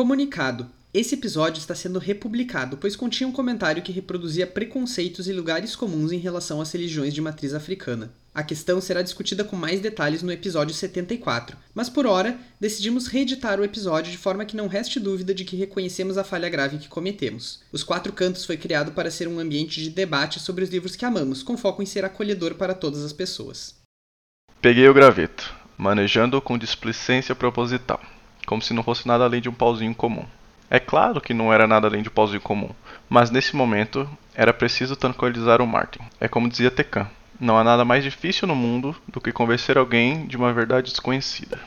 Comunicado. Esse episódio está sendo republicado, pois continha um comentário que reproduzia preconceitos e lugares comuns em relação às religiões de matriz africana. A questão será discutida com mais detalhes no episódio 74, mas por hora decidimos reeditar o episódio de forma que não reste dúvida de que reconhecemos a falha grave que cometemos. Os Quatro Cantos foi criado para ser um ambiente de debate sobre os livros que amamos, com foco em ser acolhedor para todas as pessoas. Peguei o graveto, manejando com displicência proposital, como se não fosse nada além de um pauzinho comum. É claro que não era nada além de um pauzinho comum, mas nesse momento era preciso tranquilizar o Martin. É como dizia Tecan, não há nada mais difícil no mundo do que convencer alguém de uma verdade desconhecida.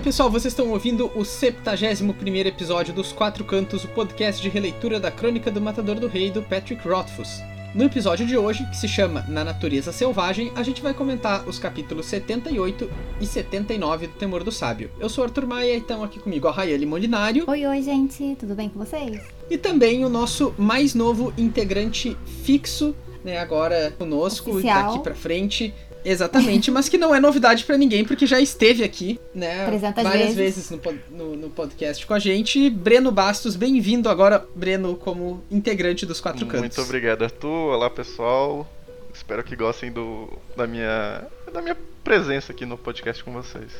Oi pessoal, vocês estão ouvindo o 71 episódio dos Quatro Cantos, o podcast de releitura da Crônica do Matador do Rei do Patrick Rothfuss. No episódio de hoje, que se chama Na Natureza Selvagem, a gente vai comentar os capítulos 78 e 79 do Temor do Sábio. Eu sou Arthur Maia e estão aqui comigo a Rayane Molinário. Oi, oi, gente, tudo bem com vocês? E também o nosso mais novo integrante fixo, né, agora conosco, Oficial. daqui pra frente. Exatamente, mas que não é novidade pra ninguém, porque já esteve aqui, né, 300 várias vezes. vezes no, no- no podcast com a gente. Breno Bastos, bem-vindo agora, Breno, como integrante dos Quatro Cantos. Muito obrigado, Arthur. Olá, pessoal. Espero que gostem do, da, minha, da minha presença aqui no podcast com vocês.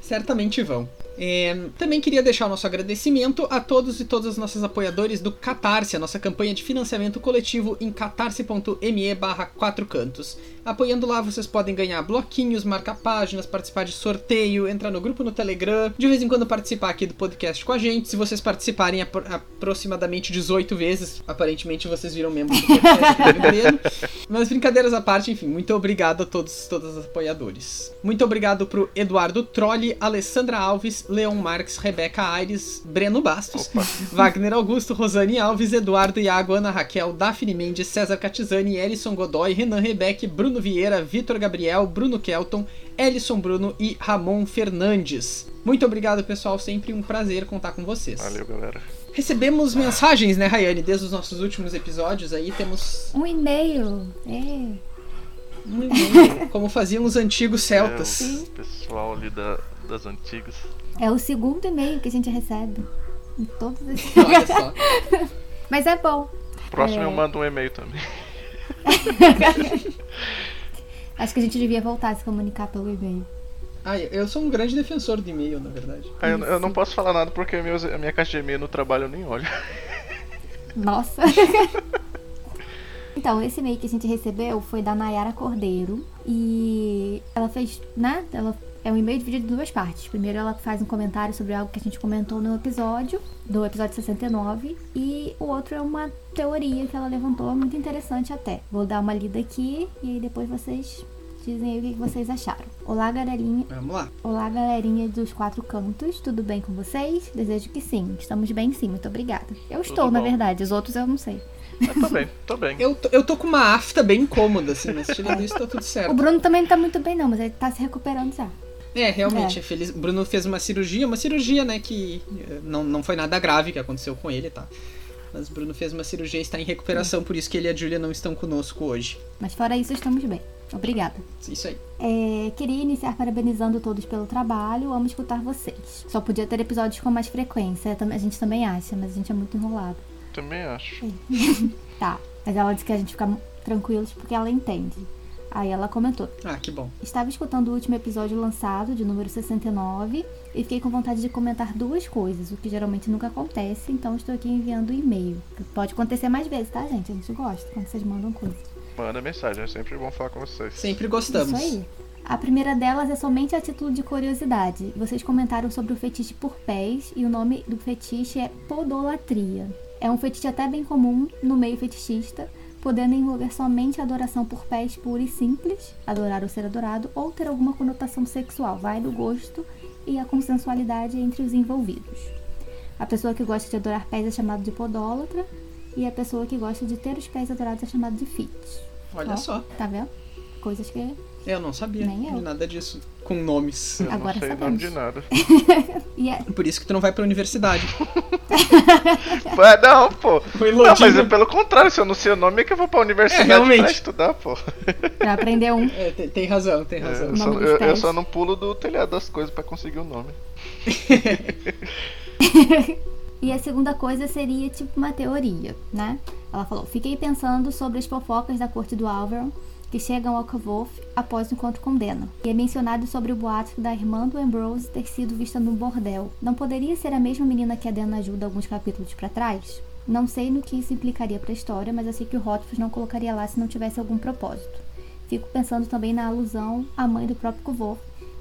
Certamente vão. É, também queria deixar o nosso agradecimento a todos e todas os nossos apoiadores do Catarse, a nossa campanha de financiamento coletivo em catarse.me barra quatro cantos. Apoiando lá vocês podem ganhar bloquinhos, marcar páginas, participar de sorteio, entrar no grupo no Telegram, de vez em quando participar aqui do podcast com a gente. Se vocês participarem apro- aproximadamente 18 vezes, aparentemente vocês viram membros do podcast. Mas brincadeiras à parte, enfim, muito obrigado a todos todos os apoiadores. Muito obrigado pro Eduardo Trolli, Alessandra Alves, Leon Marques, Rebeca Aires, Breno Bastos, Opa. Wagner Augusto, Rosane Alves, Eduardo Iago, Ana Raquel, Daphne Mendes, César Catizani, Elison Godoy, Renan Rebeck, Bruno Vieira, Vitor Gabriel, Bruno Kelton, Ellison Bruno e Ramon Fernandes. Muito obrigado, pessoal. Sempre um prazer contar com vocês. Valeu, galera. Recebemos mensagens, né, Rayane? Desde os nossos últimos episódios aí temos Um e-mail. É. um e-mail, como faziam os antigos celtas. É, o pessoal ali da, das antigas. É o segundo e-mail que a gente recebe. Em todos esses. Olha só. Mas é bom. Próximo É. eu mando um e-mail também. Acho que a gente devia voltar a se comunicar pelo e-mail. Ah, eu sou um grande defensor de e-mail, na verdade. Ah, eu, eu não posso falar nada porque meus, a minha caixa de e-mail no trabalho eu nem olho. Nossa. Então, esse e-mail que a gente recebeu foi da Nayara Cordeiro. E ela fez, né? Ela é um e-mail dividido em duas partes. Primeiro, ela faz um comentário sobre algo que a gente comentou no episódio, do episódio 69. E o outro é uma teoria que ela levantou, muito interessante até. Vou dar uma lida aqui e aí depois vocês dizem aí o que vocês acharam. Olá, galerinha. Vamos lá. Olá, galerinha dos quatro cantos, tudo bem com vocês? Desejo que sim, estamos bem sim, muito obrigada. Eu estou, na bom. verdade, os outros eu não sei. Mas tô bem, tô bem. Eu tô, eu tô com uma afta bem cômoda, assim, mas tirando isso tá tudo O certo. Bruno também não tá muito bem, não, mas ele tá se recuperando já. É, realmente, é. feliz. O Bruno fez uma cirurgia, uma cirurgia, né, que eh, não, não foi nada grave que aconteceu com ele, tá? Mas o Bruno fez uma cirurgia e está em recuperação, por isso que ele e a Julia não estão conosco hoje. Mas fora isso, estamos bem. Obrigada. Isso aí. É, queria iniciar parabenizando todos pelo trabalho, amo escutar vocês. Só podia ter episódios com mais frequência, a gente também acha, mas a gente é muito enrolado. Também acho. Tá, mas ela disse que a gente fica tranquilos porque ela entende. Aí ela comentou. Ah, que bom. Estava escutando o último episódio lançado, de número 69, e fiquei com vontade de comentar duas coisas, o que geralmente nunca acontece, então estou aqui enviando o e-mail. Pode acontecer mais vezes, tá, gente? A gente gosta quando vocês mandam coisas. Manda mensagem, é sempre bom falar com vocês. Sempre gostamos. Isso aí. A primeira delas é somente a título de curiosidade. Vocês comentaram sobre o fetiche por pés e o nome do fetiche é podolatria. É um fetiche até bem comum no meio fetichista, podendo envolver somente a adoração por pés pura e simples, adorar ou ser adorado, ou ter alguma conotação sexual, vai do gosto e a consensualidade entre os envolvidos. A pessoa que gosta de adorar pés é chamada de podólatra, e a pessoa que gosta de ter os pés adorados é chamada de fit. Olha Ó, só. Tá vendo? Coisas que Eu não sabia Nem eu. de nada disso. Com nomes. Eu Agora não sei o sabemos. nome de nada. E é, Por isso que tu não vai pra universidade. Não, pô. Foi Não, mas é pelo contrário, se eu não sei o nome é que eu vou pra universidade É, realmente. pra estudar, pô. pra aprender um. É, tem, tem razão, tem É, razão. eu, O só, eu- eu só não pulo do telhado das coisas pra conseguir o nome. E a segunda coisa seria tipo uma teoria, né? Ela falou: Fiquei pensando sobre as fofocas da corte do Alvaron que chegam ao Kavoth após o encontro com Dena. E é mencionado sobre o boato da irmã do Ambrose ter sido vista no bordel. Não poderia ser a mesma menina que a Dena ajuda alguns capítulos pra trás? Não sei no que isso implicaria pra história, mas eu sei que o Hotfus não colocaria lá se não tivesse algum propósito. Fico pensando também na alusão à mãe do próprio Kavoth,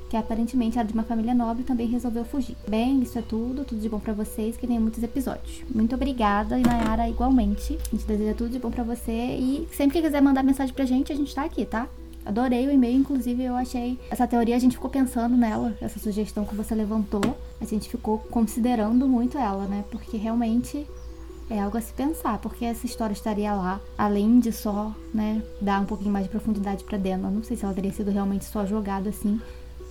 que aparentemente era de uma família nobre também resolveu fugir. Bem, isso é tudo. Tudo de bom pra vocês, que tenham muitos episódios. Muito obrigada, e Nayara, igualmente. A gente deseja tudo de bom pra você. E sempre que quiser mandar mensagem pra gente, a gente tá aqui, tá? Adorei o e-mail, inclusive eu achei essa teoria, a gente ficou pensando nela, essa sugestão que você levantou. A gente ficou considerando muito ela, né? Porque realmente é algo a se pensar, porque essa história estaria lá, além de só, né, dar um pouquinho mais de profundidade pra Dena. Não sei se ela teria sido realmente só jogada assim,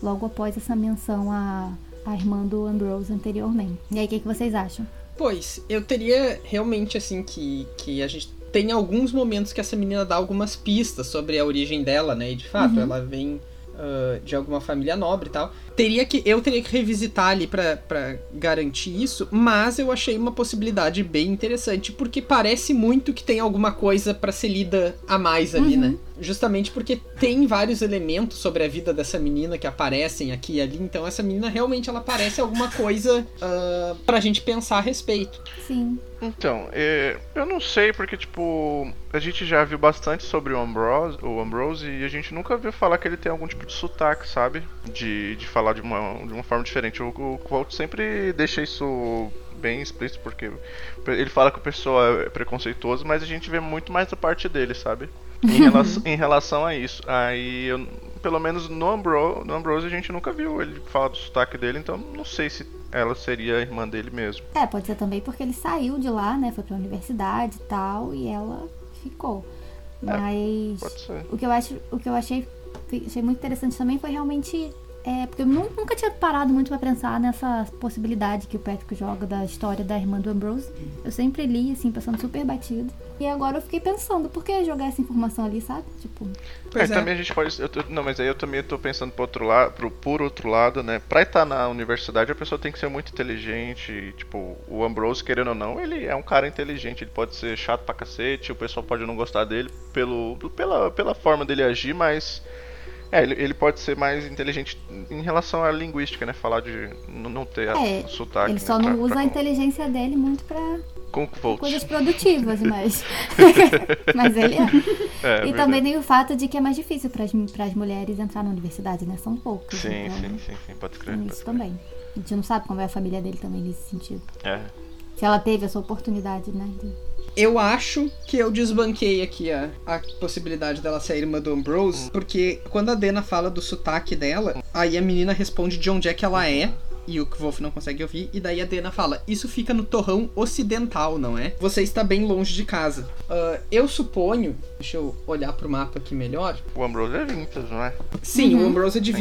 logo após essa menção à, à irmã do Ambrose anteriormente. E aí, o que, que vocês acham? Pois, eu teria realmente assim que, que a gente tem alguns momentos que essa menina dá algumas pistas sobre a origem dela, né? E de fato, ela vem ah, de alguma família nobre e tal. Teria que eu teria que revisitar ali pra garantir isso, mas eu achei uma possibilidade bem interessante porque parece muito que tem alguma coisa pra ser lida a mais ali, né? Justamente porque tem vários elementos sobre a vida dessa menina que aparecem aqui e ali, então essa menina realmente ela parece alguma coisa ah, pra gente pensar a respeito. Sim. Então, é, eu não sei porque, tipo, a gente já viu bastante sobre o Ambrose, o Ambrose e a gente nunca viu falar que ele tem algum tipo de sotaque, sabe? De, de falar de uma, de uma forma diferente. O, o Walt sempre deixa isso bem explícito porque ele fala que o pessoal é preconceituoso, mas a gente vê muito mais da parte dele, sabe? Em relação, em relação a isso. Aí, eu, pelo menos no, Ambro, no Ambrose a gente nunca viu ele falar do sotaque dele, então não sei se ela seria a irmã dele mesmo. É, pode ser também porque ele saiu de lá, né? Foi pra universidade e tal, e ela ficou. Mas Pode ser. o que eu acho, o que eu achei, achei muito interessante também foi realmente é, porque eu nu- nunca tinha parado muito pra pensar nessa possibilidade que o Patrick joga da história da irmã do Ambrose. Eu sempre li, assim, passando super batido. E agora eu fiquei pensando, por que jogar essa informação ali, sabe? Tipo, Pois é, é. também a gente pode. eu tô- não, mas aí eu também tô pensando por outro lado, pro, por outro lado, né? Pra estar na universidade a pessoa tem que ser muito inteligente. e, Tipo, o Ambrose, querendo ou não, ele é um cara inteligente. Ele pode ser chato pra cacete, o pessoal pode não gostar dele pelo, pela, pela forma dele agir, mas. É, ele, ele pode ser mais inteligente em relação à linguística, né? Falar de não ter a- É, sotaque. ele né, só pra- não usa pra- a inteligência dele muito pra coisas produtivas, mas. mas ele é. É, e verdade. também tem o fato de que é mais difícil para as mulheres entrar na universidade, né? São poucos. Sim, então, sim, sim, sim, pode crer. Tem pode isso crer. também. A gente não sabe como é a família dele também nesse sentido. É. Se ela teve essa oportunidade, né? de- Eu acho que eu desbanquei aqui a, a possibilidade dela ser a irmã do Ambrose, porque quando a Dena fala do sotaque dela, aí a menina responde de onde é que ela é. E o Wolf não consegue ouvir, e daí a Dena fala: Isso fica no torrão ocidental, não é? Você está bem longe de casa. Ah, eu suponho, deixa eu olhar pro mapa aqui melhor. O Ambrose é vintage, não é? Sim, Uhum. o Ambrose é de Então.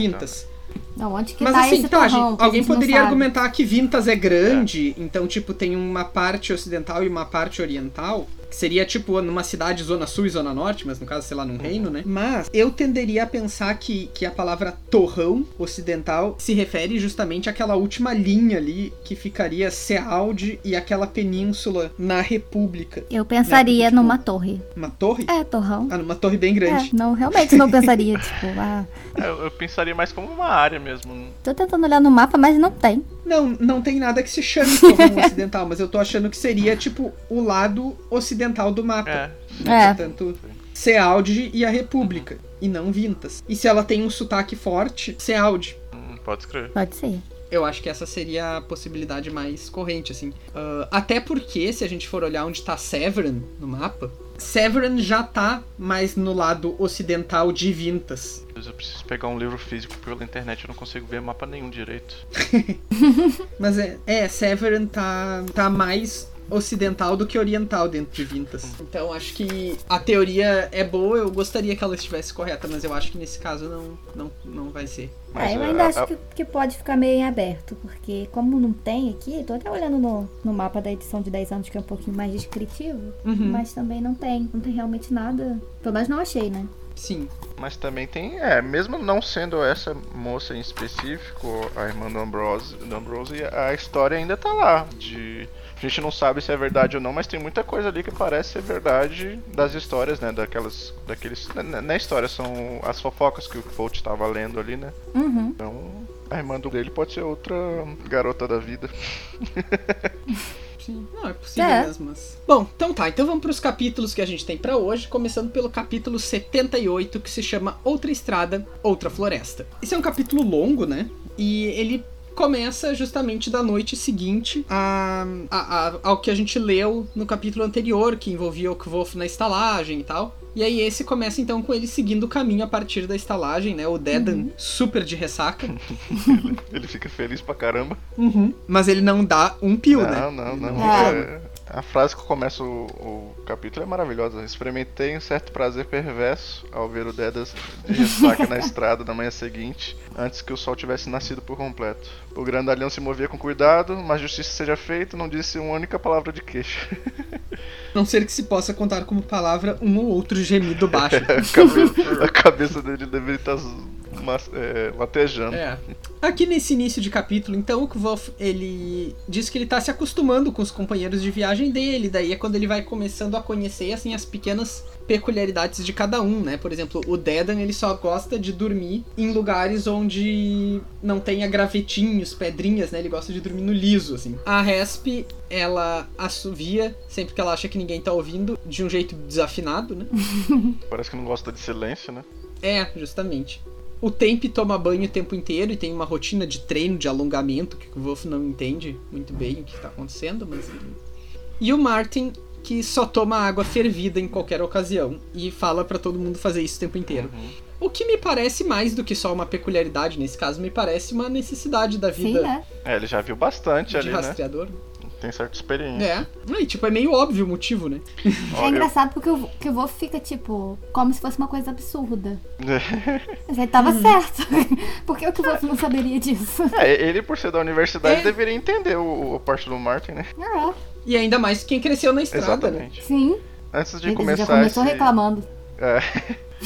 Não, onde que Mas tá assim, esse tá, torrão? alguém poderia argumentar que Vintas é grande, então, tipo, tem uma parte ocidental e uma parte oriental. Que seria, tipo, numa cidade zona sul e zona norte, mas no caso, sei lá, num reino, né? Mas eu tenderia a pensar que, que a palavra torrão ocidental se refere justamente àquela última linha ali que ficaria Sealde e aquela península na República. Eu pensaria Né, tipo- numa torre. Uma torre? É, torrão. Ah, numa torre bem grande. É, não, realmente não pensaria, tipo, ah, É, Eu, eu pensaria mais como uma área mesmo. tô tentando olhar no mapa, mas não tem. Não, não tem nada que se chame torrão ocidental, mas eu tô achando que seria, tipo, o lado ocidental do mapa. É. É. Portanto, Sealde e a República, e não Vintas. E se ela tem um sotaque forte, Sealde. Hum, pode escrever. Pode ser. Eu acho que essa seria a possibilidade mais corrente, assim. Ah, até porque, se a gente for olhar onde tá Severan no mapa, Severan já tá mais no lado ocidental de Vintas. Eu preciso pegar um livro físico pela internet, eu não consigo ver mapa nenhum direito. Mas é, é Severan tá, tá mais ocidental do que oriental dentro de Vintas. Então acho que a teoria é boa, eu gostaria que ela estivesse correta, mas eu acho que nesse caso não, não, não vai ser. Mas, é, eu é, ainda a- acho a- que, que pode ficar meio em aberto, porque como não tem aqui, tô até olhando no, no mapa da edição de 10 anos que é um pouquinho mais descritivo, Uhum. mas também não tem, não tem realmente nada. Pelo menos não achei, né? Sim. Mas também tem, é, mesmo não sendo essa moça em específico, a irmã do Ambrose, do Ambrose, a história ainda tá lá. De, a gente não sabe se é verdade ou não, mas tem muita coisa ali que parece ser verdade das histórias, né? Daquelas. Daqueles. Na, na história, são as fofocas que o Colt tava lendo ali, né? Uhum. Então. A irmã do dele pode ser outra garota da vida. Sim. Não, é possível É. mesmo. Mas... Bom, então tá. Então vamos pros capítulos que a gente tem pra hoje, começando pelo capítulo 78, que se chama Outra Estrada, Outra Floresta. Esse é um capítulo longo, né? E ele começa justamente da noite seguinte a, a- a- ao que a gente leu no capítulo anterior, que envolvia o Kvolf na estalagem e tal. E aí esse começa então com ele seguindo o caminho a partir da estalagem, né? O Dedan super de ressaca. Ele fica feliz pra caramba. Mas ele não dá um pio, né? Não, não, Ele não. É, a frase que começa o, o capítulo é maravilhosa. Experimentei um certo prazer perverso ao ver o Dedas de ressaca na estrada na manhã seguinte, antes que o sol tivesse nascido por completo. O grandalhão se movia com cuidado, mas justiça seja feita, não disse uma única palavra de queixa. Não ser que se possa contar como palavra um ou outro gemido baixo. A cabeça, a cabeça dele deveria estar mas- é, latejando. É. Aqui nesse início de capítulo, então, o Kvolf, ele diz que ele tá se acostumando com os companheiros de viagem dele, daí é quando ele vai começando a conhecer, assim, as pequenas peculiaridades de cada um, né? Por exemplo, o Dedan, ele só gosta de dormir em lugares onde não tenha gravetinhos, pedrinhas, né? Ele gosta de dormir no liso, assim. A Resp, ela assovia sempre que ela acha que ninguém tá ouvindo, de um jeito desafinado, né? Parece que não gosta de silêncio, né? É, justamente. O Temp toma banho o tempo inteiro e tem uma rotina de treino, de alongamento, que o Wolf não entende muito bem o que está acontecendo, mas. E o Martin, que só toma água fervida em qualquer ocasião e fala pra todo mundo fazer isso o tempo inteiro. O que me parece mais do que só uma peculiaridade, nesse caso, me parece uma necessidade da Sim, vida é. Ele já viu bastante de ali, né? Tem certa experiência. É. E, tipo, é meio óbvio o motivo, né? É engraçado porque o, que o Wolf fica, tipo, como se fosse uma coisa absurda. Mas ele tava certo. Por que o que o Wolf não saberia disso? É, ele por ser da universidade É. deveria entender o, o parte do Martin, né? Ah, E ainda mais quem cresceu na estrada, né? Exatamente. sim. Antes de Ele começar já começou esse... reclamando. É.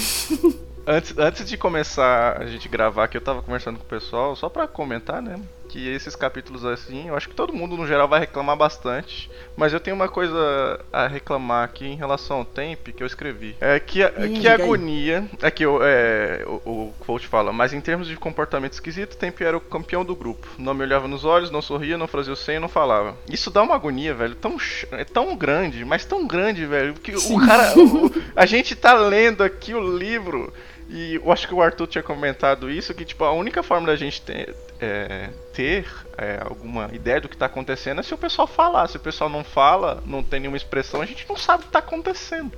antes, antes de começar a gente gravar aqui, eu tava conversando com o pessoal, só pra comentar, né? Que esses capítulos assim, eu acho que todo mundo no geral vai reclamar bastante. Mas eu tenho uma coisa a reclamar aqui em relação ao temp que eu escrevi. É que, Ih, que agonia. É que eu- é, o, o fala, mas em termos de comportamento esquisito, o temp era o campeão do grupo. Não me olhava nos olhos, não sorria, não fazia o senho, não falava. Isso dá uma agonia, velho. Tão, é tão grande, mas tão grande, velho. Que Sim. o cara. o- a gente tá lendo aqui o livro. E eu acho que o Arthur tinha comentado isso, que tipo, a única forma da gente ter, é, ter é, alguma ideia do que tá acontecendo é se o pessoal falar. Se o pessoal não fala, não tem nenhuma expressão, a gente não sabe o que tá acontecendo.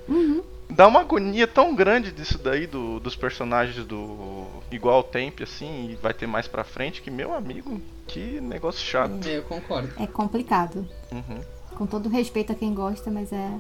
Dá uma agonia tão grande disso daí, do- dos personagens do. igual ao Temp, assim, e vai ter mais pra frente, que meu amigo, que negócio chato. Eu concordo. É complicado. Uhum. Com todo respeito a quem gosta, mas é.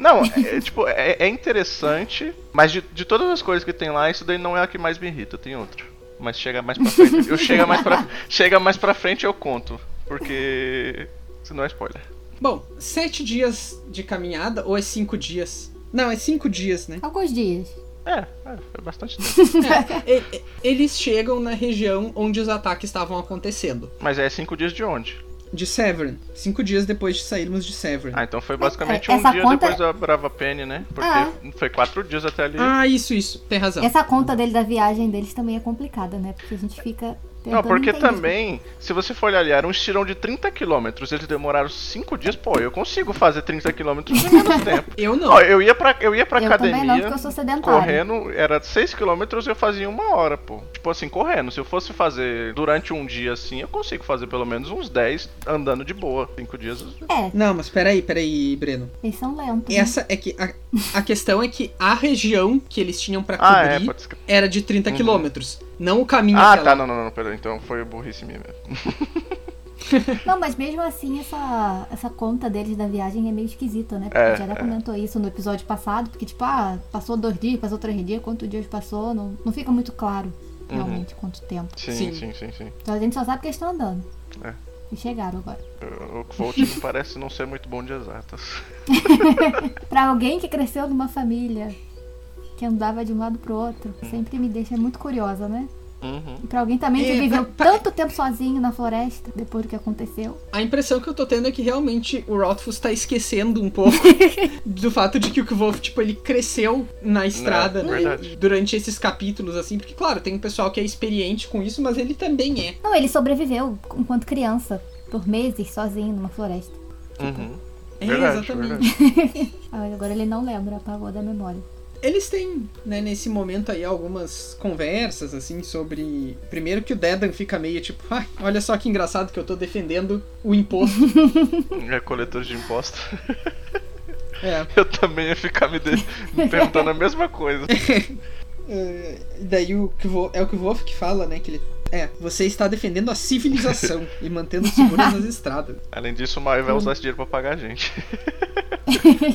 Não, é, é, tipo, é, é interessante, mas de, de todas as coisas que tem lá, isso daí não é a que mais me irrita, tem outra. Mas chega mais pra frente. Eu chega mais pra, chega mais pra frente eu conto. Porque. Senão é spoiler. Bom, sete dias de caminhada, ou é cinco dias? Não, é cinco dias, né? Alguns dias. É, é, foi bastante tempo. É, e- e- eles chegam na região onde os ataques estavam acontecendo. Mas é cinco dias de onde? De Severn. Cinco dias depois de sairmos de Severn. Ah, então foi basicamente É, um dia conta- depois da Brava Penny, né? Porque Ah. foi quatro dias até ali. Ah, isso, isso. Tem razão. Essa conta dele da viagem deles também é complicada, né? Porque a gente fica. Não, porque entender. também, se você for olhar ali, era um estirão de 30 km, eles demoraram 5 dias, pô, eu consigo fazer 30 km em menos tempo. Eu não. Ó, eu ia pra, eu ia pra Eu academia, não, porque eu sou sedentário. correndo, era 6 km eu fazia em uma hora, pô. Tipo assim, correndo. Se eu fosse fazer durante um dia assim, eu consigo fazer pelo menos uns 10 andando de boa. 5 dias. É, Não, mas peraí, peraí, Breno. eles são lentos. né? Essa é que. A, a questão é que a região que eles tinham pra Ah, é, cobrir pode ser. era de 30 quilômetros. Não o caminho Ah, tá, não, não, não, pera, então foi burrice minha mesmo. Não, mas mesmo assim, essa, essa conta deles da viagem é meio esquisita, né? Porque É, a gente já é. comentou isso no episódio passado, porque, tipo, ah, passou dois dias, passou três dias, quantos dias passou, não, não fica muito claro realmente quanto tempo. Sim, Sim. sim, sim, sim. Então a gente só sabe que eles estão andando. É. E chegaram agora. O Volt não parece não ser muito bom de exatas. Pra alguém que cresceu numa família que andava de um lado pro outro, sempre me deixa muito curiosa, né? Uhum. E pra alguém também que É, viveu pra- tanto tempo sozinho na floresta, depois do que aconteceu. A impressão que eu tô tendo é que realmente o Rothfuss tá esquecendo um pouco do fato de que o Kvolf, tipo, ele cresceu na estrada É, né, verdade. durante esses capítulos, assim, porque, claro, tem um pessoal que é experiente com isso, mas ele também é. Não, ele sobreviveu enquanto criança, por meses, sozinho numa floresta. Uhum. É, Verdade, exatamente. verdade. Ah, Agora ele não lembra, apagou da memória. Eles têm, né, nesse momento aí, algumas conversas, assim, sobre. Primeiro que o Dedan fica meio tipo, ah, olha só que engraçado que eu tô defendendo o imposto. É coletor de impostos. é. Eu também ia ficar me, de- me perguntando a mesma coisa. É, daí o Kvo, é o Kvolf que fala, né, que ele. É, você está defendendo a civilização e mantendo seguras as estradas. Além disso, o Maio vai usar esse dinheiro pra pagar a gente.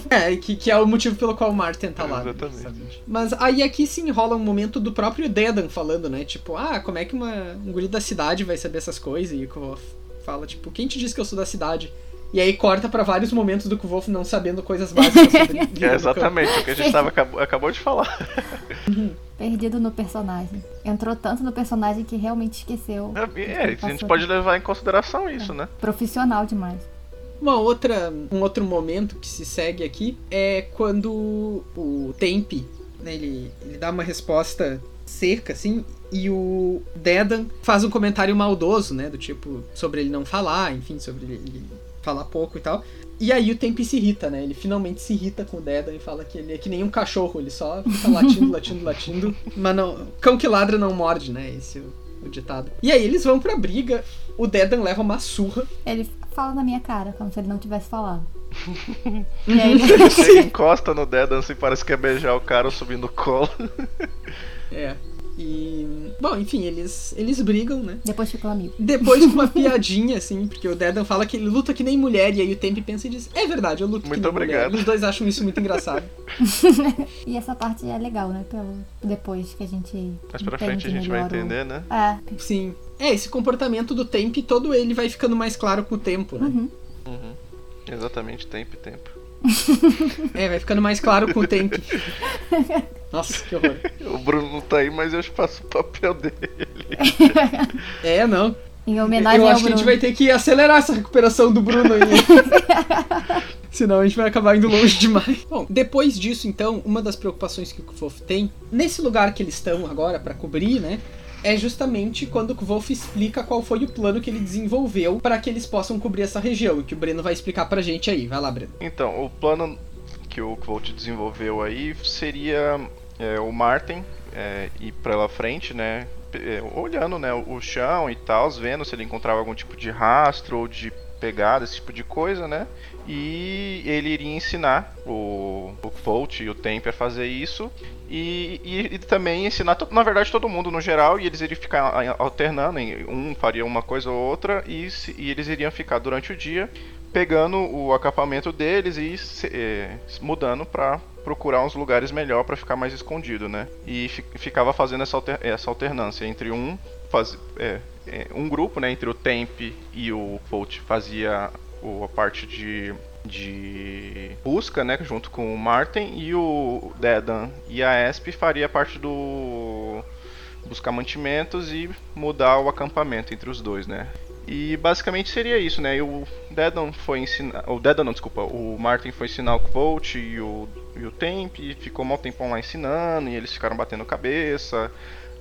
É, que, que é o motivo pelo qual o Martin tá lá. né, Exatamente. sabe? Mas aí aqui sim rola um momento do próprio Dedan falando, né? Tipo, ah, como é que uma, um guri da cidade vai saber essas coisas? E fala, tipo, quem te disse que eu sou da cidade? E aí corta pra vários momentos do Kvolf não sabendo coisas básicas sobre vida É exatamente o que a gente tava, acabou, acabou de falar. Perdido no personagem. Entrou tanto no personagem que realmente esqueceu. É, é, a gente pode levar em consideração isso, né? Profissional demais. Uma outra, um outro momento que se segue aqui é quando o Tempe, né, ele, ele dá uma resposta seca, assim, e o Dedan faz um comentário maldoso, né, do tipo, sobre ele não falar, enfim, sobre ele, ele falar pouco e tal. E aí o Tempe se irrita, né, ele finalmente se irrita com o Dedan e fala que ele é que nem um cachorro, ele só fica latindo, latindo, latindo, mas não, cão que ladra não morde, né, esse é o, o ditado. E aí eles vão pra briga, o Dedan leva uma surra, Ele fala na minha cara, como se ele não tivesse falado. e aí, Ele encosta no Dedan assim, parece que é beijar o cara subindo no colo. É. E. Bom, enfim, eles, eles brigam, né? depois ficou amigo. Depois com uma piadinha, assim, porque o Dedan fala que ele luta que nem mulher, e aí o Tempe pensa e diz: É verdade, eu luto Muito que nem obrigado. mulher. Os dois acham isso muito engraçado. E essa parte é legal, né? Pelo, depois que a gente. Mais pra frente a gente vai melhor o- entender, né? É. Sim. É, esse comportamento do Tempe, todo ele vai ficando mais claro com o tempo, né? Uhum. Uhum. Exatamente, tempo e tempo. É, vai ficando mais claro com o Tempe. Nossa, que horror. O Bruno não tá aí, mas eu faço o papel dele. É, não. Em homenagem Eu ao acho que a Bruno. gente vai ter que acelerar essa recuperação do Bruno aí. Senão a gente vai acabar indo longe demais. Bom, depois disso, então, uma das preocupações que o Kvolf tem, nesse lugar que eles estão agora pra cobrir, né? É justamente quando o Kvolf explica qual foi o plano que ele desenvolveu para que eles possam cobrir essa região. Que o Breno vai explicar pra gente aí. Vai lá, Breno. Então, o plano que o Kvolt desenvolveu aí seria é, o Martin é, ir pra frente, né? É, olhando né, o chão e tal, vendo se ele encontrava algum tipo de rastro ou de pegada, esse tipo de coisa, né? E ele iria ensinar o, o Kvolt e o Temper a fazer isso. E, e, e também ensinar, na verdade, todo mundo no geral, e eles iriam ficar alternando, um faria uma coisa ou outra, e, se- e eles iriam ficar durante o dia pegando o acampamento deles e se- eh, mudando pra procurar uns lugares melhor pra ficar mais escondido, né? E fi- ficava fazendo essa, alter- essa alternância entre um faz, é, é, um grupo, né, entre o Temp e o Volt fazia o, a parte de de busca, né, junto com o Martin e o Dedan e a Esp faria parte do buscar mantimentos e mudar o acampamento entre os dois, né? E basicamente seria isso, né? E o Dedan foi ensinar. O Dedan não, desculpa. O Martin foi ensinar o Volt e o, e o Temp. E ficou um tempão lá ensinando. E eles ficaram batendo cabeça.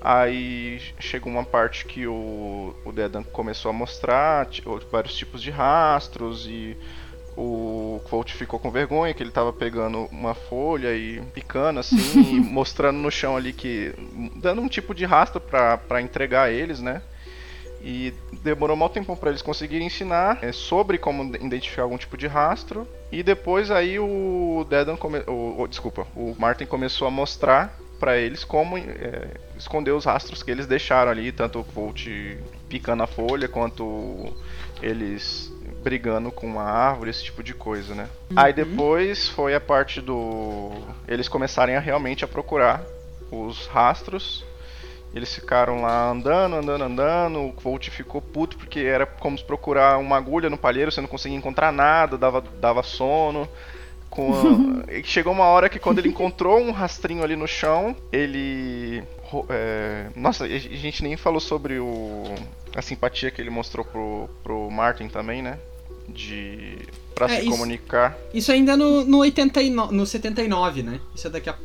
Aí chegou uma parte que o, o Dedan começou a mostrar vários tipos de rastros. E o Volt ficou com vergonha que ele tava pegando uma folha e picando assim. e mostrando no chão ali que. dando um tipo de rastro pra entregar a eles, né? E demorou mal tempo para eles conseguirem ensinar é, sobre como identificar algum tipo de rastro. E depois aí o Dedan come... o, desculpa, o Martin começou a mostrar para eles como é, esconder os rastros que eles deixaram ali, tanto o Volt picando a folha, quanto eles brigando com uma árvore, esse tipo de coisa, né? Uhum. Aí depois foi a parte do. Eles começarem a realmente a procurar os rastros. Eles ficaram lá andando, andando, andando. O Volt ficou puto porque era como se procurar uma agulha no palheiro, você não conseguia encontrar nada, dava, dava sono. Com a... Chegou uma hora que quando ele encontrou um rastrinho ali no chão, ele. É... Nossa, a gente nem falou sobre o... a simpatia que ele mostrou pro, pro Martin também, né? De. pra é, se isso, comunicar. Isso ainda no, no, 89, no 79, né? Isso é daqui a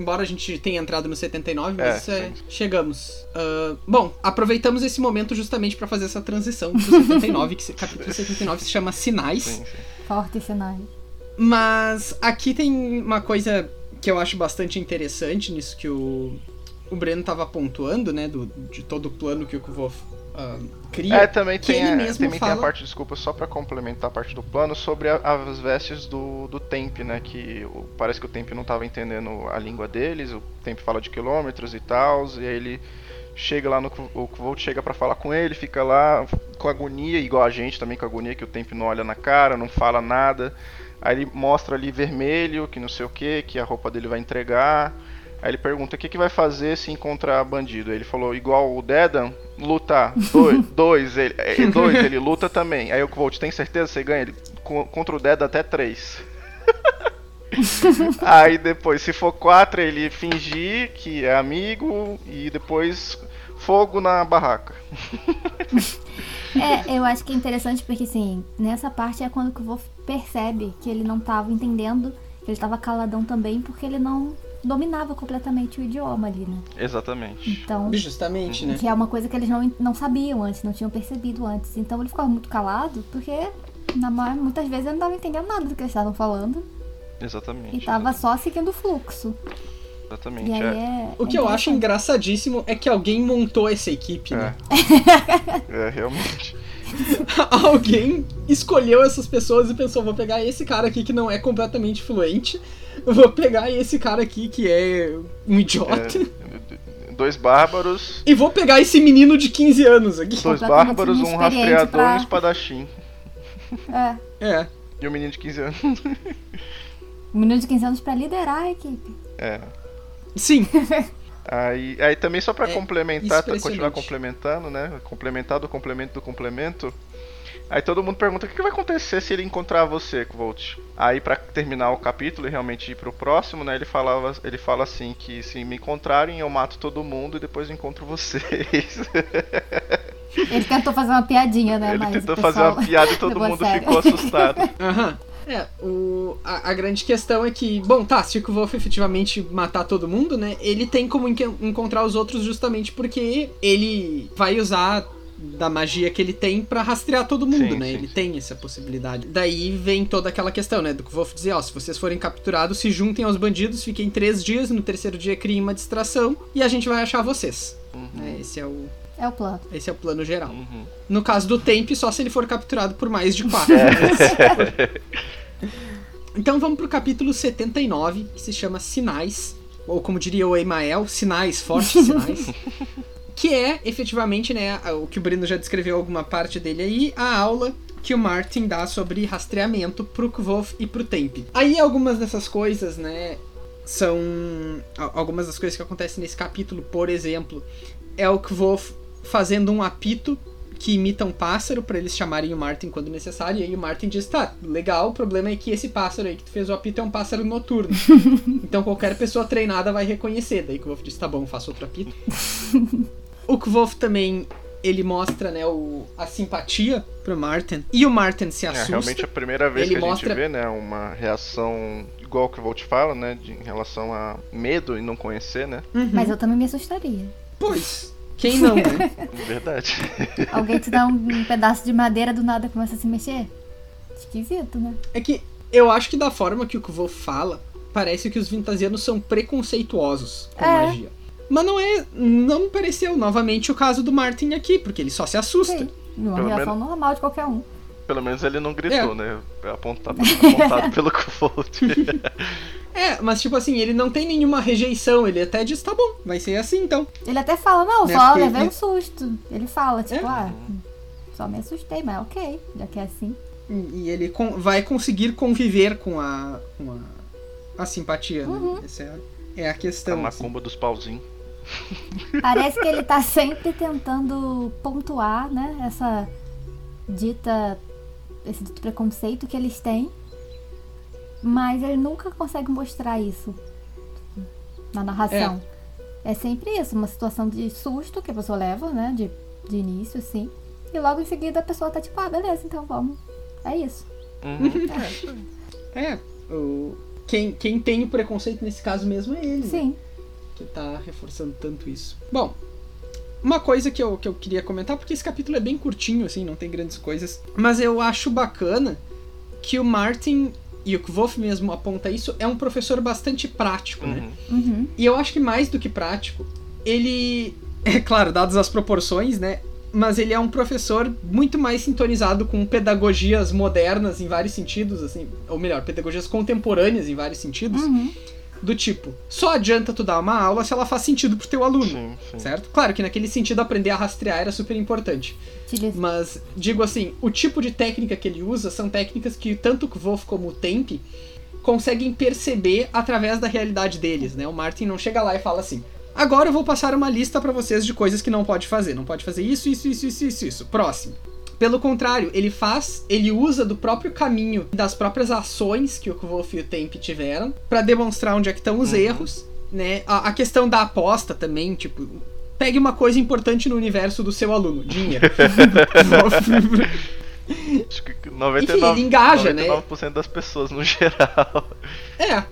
embora a gente tenha entrado no 79, mas é, é, chegamos. Uh, bom, aproveitamos esse momento justamente para fazer essa transição pro 79, que capítulo 79 se chama Sinais. Sim, sim. Forte sinais. Mas aqui tem uma coisa que eu acho bastante interessante nisso que o, o Breno estava pontuando, né? Do, de todo o plano que o Kuvov uh, cria. É, também, tem, a, também fala... tem a parte, desculpa, só para complementar a parte do plano, sobre a, as vestes do, do Temp, né? Que o, parece que o Temp não estava entendendo a língua deles, o Temp fala de quilômetros e tal, e aí ele chega lá no o Kvolt chega para falar com ele, fica lá com agonia, igual a gente também com agonia que o Temp não olha na cara, não fala nada. Aí ele mostra ali vermelho, que não sei o que, que a roupa dele vai entregar. Aí ele pergunta o que, que vai fazer se encontrar bandido. Aí ele falou, igual o Dedan, lutar. Dois, dois, ele, é, dois, ele luta também. Aí o Volt, tem certeza que você ganha? Ele, contra o Dedan até três. Aí depois, se for quatro, ele fingir que é amigo e depois fogo na barraca. É, eu acho que é interessante porque, assim, nessa parte é quando o Wolf percebe que ele não estava entendendo, que ele estava caladão também, porque ele não dominava completamente o idioma ali, né? Exatamente. Então, Justamente, né? Que é uma coisa que eles não, não sabiam antes, não tinham percebido antes. Então ele ficava muito calado, porque na maior, muitas vezes ele não estava entendendo nada do que eles estavam falando. Exatamente. E estava só seguindo o fluxo. Exatamente. É. É, o que é eu acho engraçadíssimo é que alguém montou essa equipe, né? É, é realmente. alguém escolheu essas pessoas e pensou: vou pegar esse cara aqui que não é completamente fluente, vou pegar esse cara aqui que é um idiota. É, dois bárbaros. E vou pegar esse menino de 15 anos aqui. Dois bárbaros, um rastreador pra... e um espadachim. É. É. E um menino de 15 anos. Um menino de 15 anos pra liderar a equipe. É. Sim. Aí, aí também só para é complementar, continuar complementando, né? Complementar do complemento do complemento. Aí todo mundo pergunta o que vai acontecer se ele encontrar você, Volt. Aí para terminar o capítulo e realmente ir pro próximo, né? Ele falava, ele fala assim que se me encontrarem eu mato todo mundo e depois encontro vocês. Ele tentou fazer uma piadinha, né? Ele tentou fazer uma piada e todo mundo sério. ficou assustado. Aham. É, o, a, a, grande questão é que, bom, tá, se o Wolf efetivamente matar todo mundo, né? Ele tem como encontrar os outros justamente porque ele vai usar da magia que ele tem para rastrear todo mundo, sim, né? Sim, ele sim. tem essa possibilidade. Daí vem toda aquela questão, né? Do que o Wolf dizer, ó, se vocês forem capturados, se juntem aos bandidos, fiquem três dias, no terceiro dia criem uma distração e a gente vai achar vocês. Uhum. É, esse é o, é o plano. Esse é o plano geral. Uhum. No caso do Temp, só se ele for capturado por mais de quatro. Mas... Então vamos pro capítulo 79, que se chama Sinais, ou como diria o Emael, Sinais, Fortes Sinais. que é, efetivamente, né, o que o Breno já descreveu alguma parte dele aí, a aula que o Martin dá sobre rastreamento pro Kvof e pro Temp. Aí algumas dessas coisas, né, são algumas das coisas que acontecem nesse capítulo, por exemplo, é o Kvof fazendo um apito que imita um pássaro para eles chamarem o Martin quando necessário. E aí o Martin diz: tá, legal, o problema é que esse pássaro aí que tu fez o apito é um pássaro noturno. então qualquer pessoa treinada vai reconhecer. Daí o Kvolf diz: tá bom, faço outro apito. o Kvolf também. Ele mostra, né, o, a simpatia pro Martin. E o Martin se é, assusta. É realmente a primeira vez ele que a mostra... gente vê, né, uma reação igual que o Volt fala, né, de, em relação a medo e não conhecer, né? Uhum. Mas eu também me assustaria. Pois. Quem não, né? Verdade. Alguém te dá um, pedaço de madeira do nada e começa a se mexer? Esquisito, né? É que eu acho que da forma que o Kvo fala, parece que os vintasianos são preconceituosos com é. magia. Mas não é. Não me pareceu novamente o caso do Martin aqui, porque ele só se assusta. Sim. Uma Pelo reação menos... normal de qualquer um. Pelo menos ele não gritou, é. né? Apontado, apontado pelo Kvolt. É, mas tipo assim, ele não tem nenhuma rejeição, ele até diz, tá bom, vai ser assim então. Ele até fala, não, Né, só porque- levei um susto. Ele fala, tipo, É. ah, só me assustei, mas ok, já que é assim. E e ele con- vai conseguir conviver com a, com a, a simpatia, Uhum. né? Essa é a, é a A questão. assim. macumba dos pauzinhos. Parece que ele tá sempre tentando pontuar, né, essa dita, esse dito preconceito que eles têm. Mas ele nunca consegue mostrar isso na narração. É. sempre isso, uma situação de susto que a pessoa leva, né, de, de início, assim. E logo em seguida a pessoa tá tipo, ah, beleza, então vamos. É isso. Uhum. É, o, quem, quem tem o preconceito nesse caso mesmo é ele. né? Que tá reforçando tanto isso. Bom, uma coisa que eu, que eu queria comentar, porque esse capítulo é bem curtinho, assim, não tem grandes coisas, mas eu acho bacana que o Martin, e o Kvof mesmo aponta isso, é um professor bastante prático, né? Uhum. Uhum. E eu acho que mais do que prático, ele, é claro, dadas as proporções, né? Mas ele é um professor muito mais sintonizado com pedagogias modernas em vários sentidos, assim, ou melhor, pedagogias contemporâneas em vários sentidos, Uhum. Do tipo, só adianta tu dar uma aula se ela faz sentido pro teu aluno. Sim, sim. Certo? Claro que naquele sentido aprender a rastrear era super importante. Mas, digo assim, o tipo de técnica que ele usa são técnicas que tanto o Kvof como o Temp conseguem perceber através da realidade deles, né? O Martin não chega lá e fala assim: agora eu vou passar uma lista pra vocês de coisas que não pode fazer. Não pode fazer isso, isso, isso, isso, isso, isso. Próximo. Pelo contrário, ele faz, ele usa do próprio caminho, das próprias ações que o Kvof e o Temp tiveram, pra demonstrar onde é que estão os Uhum. erros, né? A, a questão da aposta também, tipo, pegue uma coisa importante no universo do seu aluno, dinheiro. Acho que Enfim, 99, ele engaja, né? 99% das pessoas no geral. é,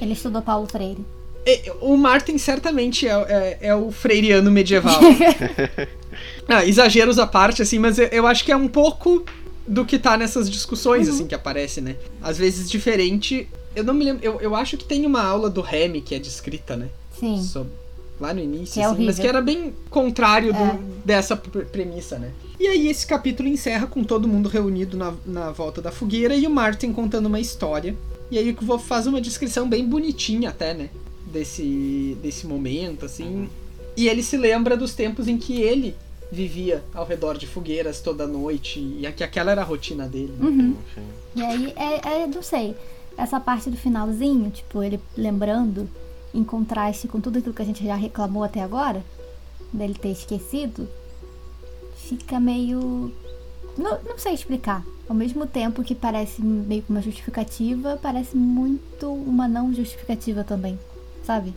Ele estudou Paulo Freire. é, o Martin certamente é, é, é o freiriano medieval. Ah, exageros à parte, assim, mas eu, eu acho que é um pouco do que tá nessas discussões, assim, que aparece, né? Às vezes diferente. Eu não me lembro. Eu, eu acho que tem uma aula do Remy que é descrita, né? Sim. Sob- lá no início, é assim, mas que era bem contrário do- É. dessa pr- premissa, né? E aí esse capítulo encerra com todo mundo reunido na, na volta da fogueira e o Martin contando uma história. E aí o Kvo faz uma descrição bem bonitinha até, né? Desse, desse momento, assim. E ele se lembra dos tempos em que ele vivia ao redor de fogueiras toda noite e que aquela era a rotina dele. né? Uhum. E aí, é, é, não sei, essa parte do finalzinho, tipo, ele lembrando, em contraste com tudo aquilo que a gente já reclamou até agora, dele ter esquecido, fica meio. Não, não sei explicar. Ao mesmo tempo que parece meio que uma justificativa, parece muito uma não justificativa também, sabe?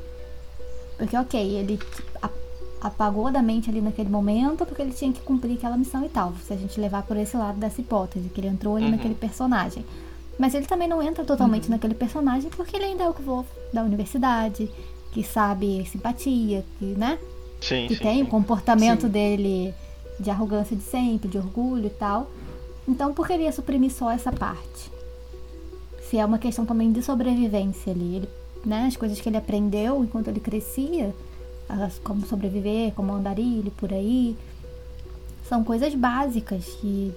Porque, ok, ele a- apagou da mente ali naquele momento porque ele tinha que cumprir aquela missão e tal. Se a gente levar por esse lado dessa hipótese, que ele entrou ali Uhum. naquele personagem. Mas ele também não entra totalmente naquele personagem porque ele ainda é o que vou da universidade, que sabe simpatia, que, né? Sim, que sim, tem sim. o comportamento dele de arrogância de sempre, de orgulho e tal. Então, por que ele ia suprimir só essa parte? Se é uma questão também de sobrevivência ali. Ele, né, as coisas que ele aprendeu enquanto ele crescia, as- como sobreviver, como andarilho, por aí, são coisas básicas que,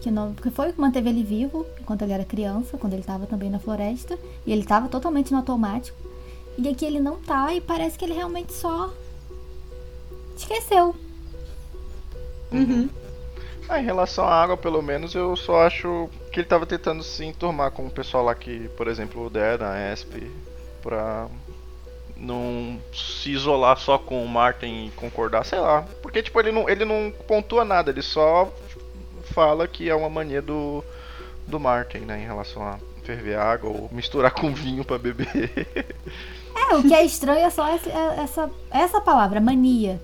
que, não, que foi o que manteve ele vivo enquanto ele era criança, quando ele estava também na floresta. E ele estava totalmente no automático. E aqui ele não tá e parece que ele realmente só esqueceu. Uhum. Ah, em relação à água, pelo menos, eu só acho que ele tava tentando se enturmar com o pessoal lá que, por exemplo, o Der, a ESP, pra não se isolar só com o Martin e concordar, sei lá. Porque, tipo, ele não, ele não pontua nada, ele só fala que é uma mania do, do Martin, né, em relação a ferver água ou misturar com vinho pra beber. É, o que é estranho é só essa, essa, essa palavra, mania.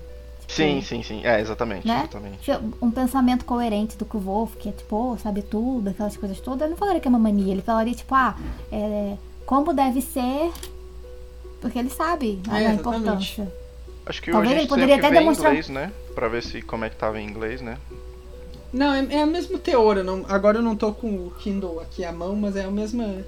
sim, sim, sim. É, exatamente, Né? exatamente. Um pensamento coerente do Kvolf, que é tipo, oh, sabe tudo, aquelas coisas todas, ele não falaria que é uma mania, ele falaria tipo, ah, é, como deve ser, porque ele sabe a, É, a exatamente. importância. Acho que Talvez hoje a ele poderia até demonstrar- inglês, né? Pra ver se como é que tava em inglês, né? Não, é, é o mesmo teor. eu não- agora eu não tô com o Kindle aqui à mão, mas é a mesma.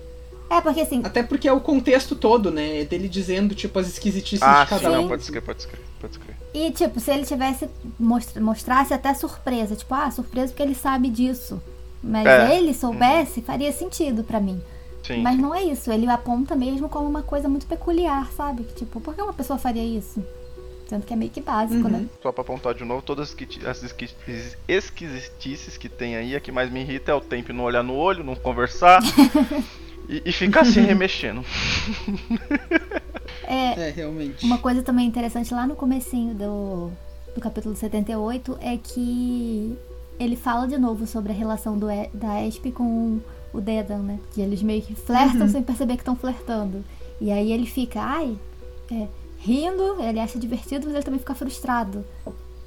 É, porque assim, Até porque é o contexto todo, né? É dele dizendo, tipo, as esquisitices Ah, de cada sim, um. não, pode escrever, pode escrever, pode escrever. E, tipo, se ele tivesse mostra, mostrasse até surpresa, tipo, ah, surpresa porque ele sabe disso. Mas É. ele soubesse, faria sentido pra mim. Sim. Mas não é isso, ele aponta mesmo como uma coisa muito peculiar, sabe? Que, tipo, por que uma pessoa faria isso? Sendo que é meio que básico, Uhum. né? Só pra apontar de novo, todas as esqui- as esqui- es- esquisitices que tem aí, a que mais me irrita é o tempo não olhar no olho, não conversar e, e ficar se remexendo. É, É, realmente. Uma coisa também interessante lá no comecinho do, do capítulo 78 é que ele fala de novo sobre a relação do, da Esp com o Dedan, né? Que eles meio que flertam Uhum. sem perceber que estão flertando. E aí ele fica, ai, é, rindo, ele acha divertido, mas ele também fica frustrado.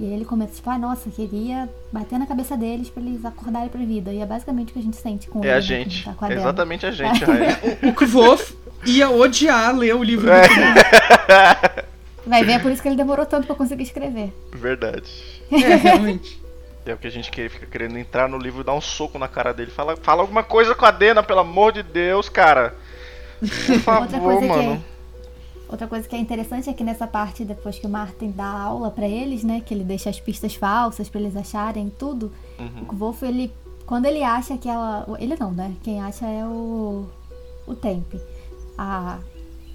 E aí ele comenta, tipo, ai, nossa, queria bater na cabeça deles pra eles acordarem pra vida. E é basicamente o que a gente sente com o É a Dedan quando gente. tá com a É exatamente a gente, Raia. O Kvof ia odiar ler o livro É. do. Vai ver, é por isso que ele demorou tanto pra conseguir escrever. Verdade. É, realmente. É o que a gente quer, fica querendo entrar no livro e dar um soco na cara dele. Fala, fala alguma coisa com a Dena, pelo amor de Deus, cara. Por favor, Outra coisa que mano. é, outra coisa que é interessante é que nessa parte, depois que o Martin dá aula pra eles, né, que ele deixa as pistas falsas pra eles acharem tudo, Uhum. o Wolf, ele, quando ele acha que ela, ele não, né, quem acha é o, o Temp. A,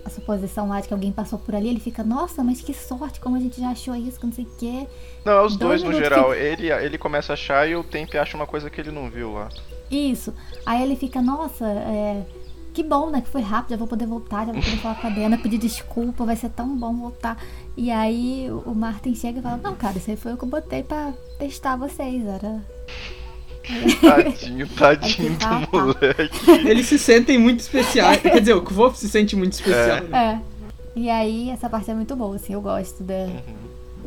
a suposição lá de que alguém passou por ali, ele fica, nossa, mas que sorte, como a gente já achou isso, que não sei o quê. Não, é os Dois dois no geral. Ele, ele começa a achar e o Temp acha uma coisa que ele não viu lá. Isso. Aí ele fica, nossa, é, que bom, né? Que foi rápido, já vou poder voltar, já vou poder falar com a Dena, pedir desculpa, vai ser tão bom voltar. E aí o Martin chega e fala, não, cara, isso aí foi o que eu botei pra testar vocês, era. Tadinho, tadinho do tá, moleque. Eles se sentem muito especiais. Quer dizer, o Kvof se sente muito especial. né? É. E aí essa parte é muito boa, assim, eu gosto da- Uhum.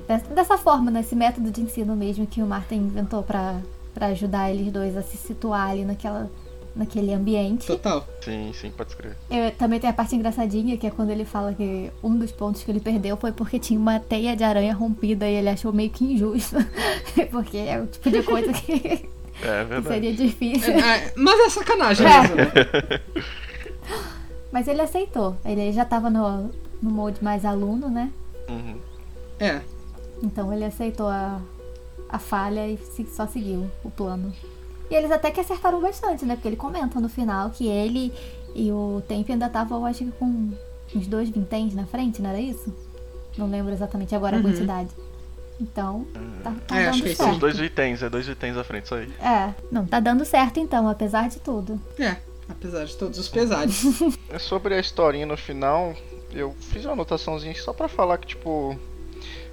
dessa, dessa forma, nesse método de ensino mesmo que o Martin inventou pra, pra ajudar eles dois a se situar ali naquela, naquele ambiente. Total. Sim, sim, pode escrever. Eu, também tem a parte engraçadinha, que é quando ele fala que um dos pontos que ele perdeu foi porque tinha uma teia de aranha rompida e ele achou meio que injusto. porque é o tipo de coisa que É verdade. seria difícil. É, mas é sacanagem É. mesmo, né? Mas ele aceitou. Ele já tava no, no mode mais aluno, né? Uhum. É. Então ele aceitou a, a falha e se- só seguiu o plano. E eles até que acertaram bastante, né? Porque ele comenta no final que ele e o Temp ainda estavam, eu acho que com uns dois vinténs na frente, não era isso? Não lembro exatamente agora a Uhum. quantidade. Então, tá, tá É, acho dando que é. São certo. os dois itens, é dois itens à frente, isso aí. É, não, tá dando certo então, apesar de tudo. É. Apesar de todos os pesares. É sobre a historinha no final, eu fiz uma anotaçãozinha só pra falar que, tipo,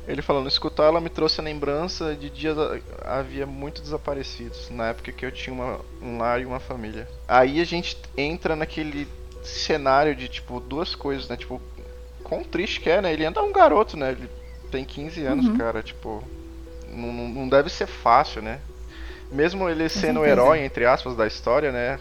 ele falando, escutar ela me trouxe a lembrança de dias a- havia muito desaparecidos, na época que eu tinha uma- um lar e uma família. Aí a gente entra naquele cenário de, tipo, duas coisas, né? Tipo, quão triste que é, né? Ele ainda é um garoto, né? Ele tem 15 anos, Uhum. cara, tipo, não, não- deve ser fácil, né? Mesmo ele sendo o herói, entre aspas, da história, né?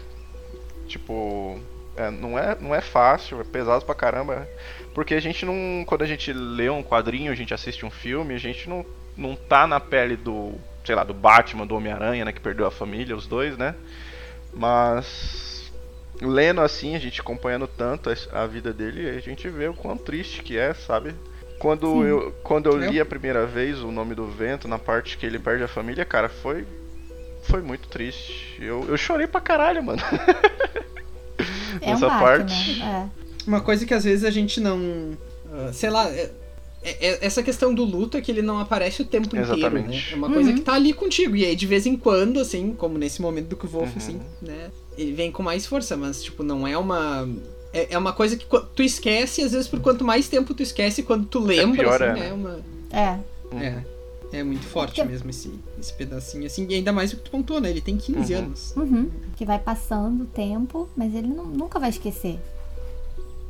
Tipo, é, não, é, não é fácil, é pesado pra caramba. Porque a gente não. Quando a gente lê um quadrinho, a gente assiste um filme, a gente não, não tá na pele do. sei lá, do Batman, do Homem-Aranha, né? Que perdeu a família, os dois, né? Mas. Lendo assim, a gente acompanhando tanto a, a vida dele, a gente vê o quão triste que é, sabe? Quando Sim. eu, quando eu É. li a primeira vez o nome do vento, na parte que ele perde a família, cara, foi. Foi muito triste. Eu, eu chorei pra caralho, mano. É Nessa um parte. né? Uma coisa que às vezes a gente não. ah, sei lá. é- é- essa questão do luto é que ele não aparece o tempo inteiro, né? Exatamente. É uma coisa Uhum. que tá ali contigo. E aí, de vez em quando, assim, como nesse momento do Kvolf, Uhum. assim, né? Ele vem com mais força, mas, tipo, não é uma. É, é uma coisa que qu- tu esquece, e às vezes, por quanto mais tempo tu esquece, quando tu lembra, pior, assim, é, né? É uma. É. É. É muito forte Porque- mesmo esse, esse pedacinho, assim. E ainda mais o que tu pontuou, né? Ele tem 15 Uhum. anos. Uhum. Que vai passando o tempo, mas ele não- nunca vai esquecer.